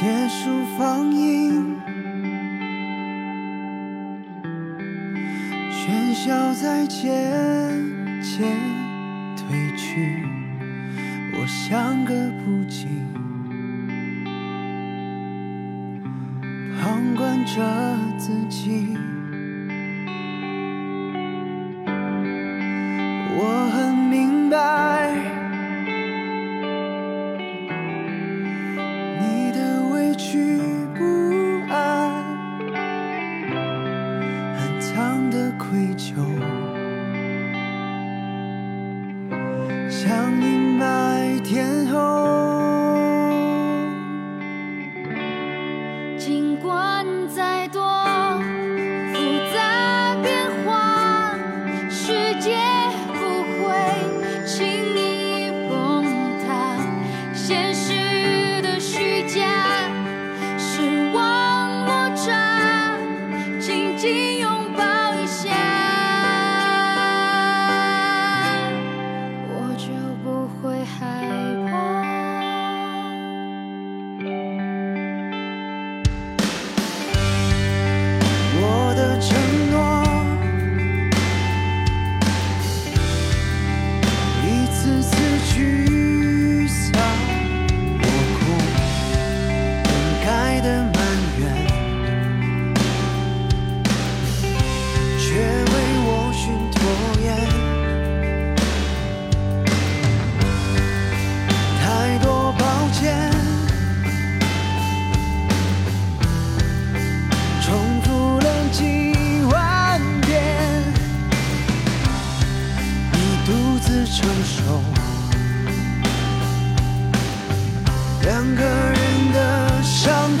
结束放映，喧嚣在渐渐褪去，我像个不经，旁观着自己。的委屈不安，暗藏的愧疚，像阴霾天后。尽管再自承受两个人的伤。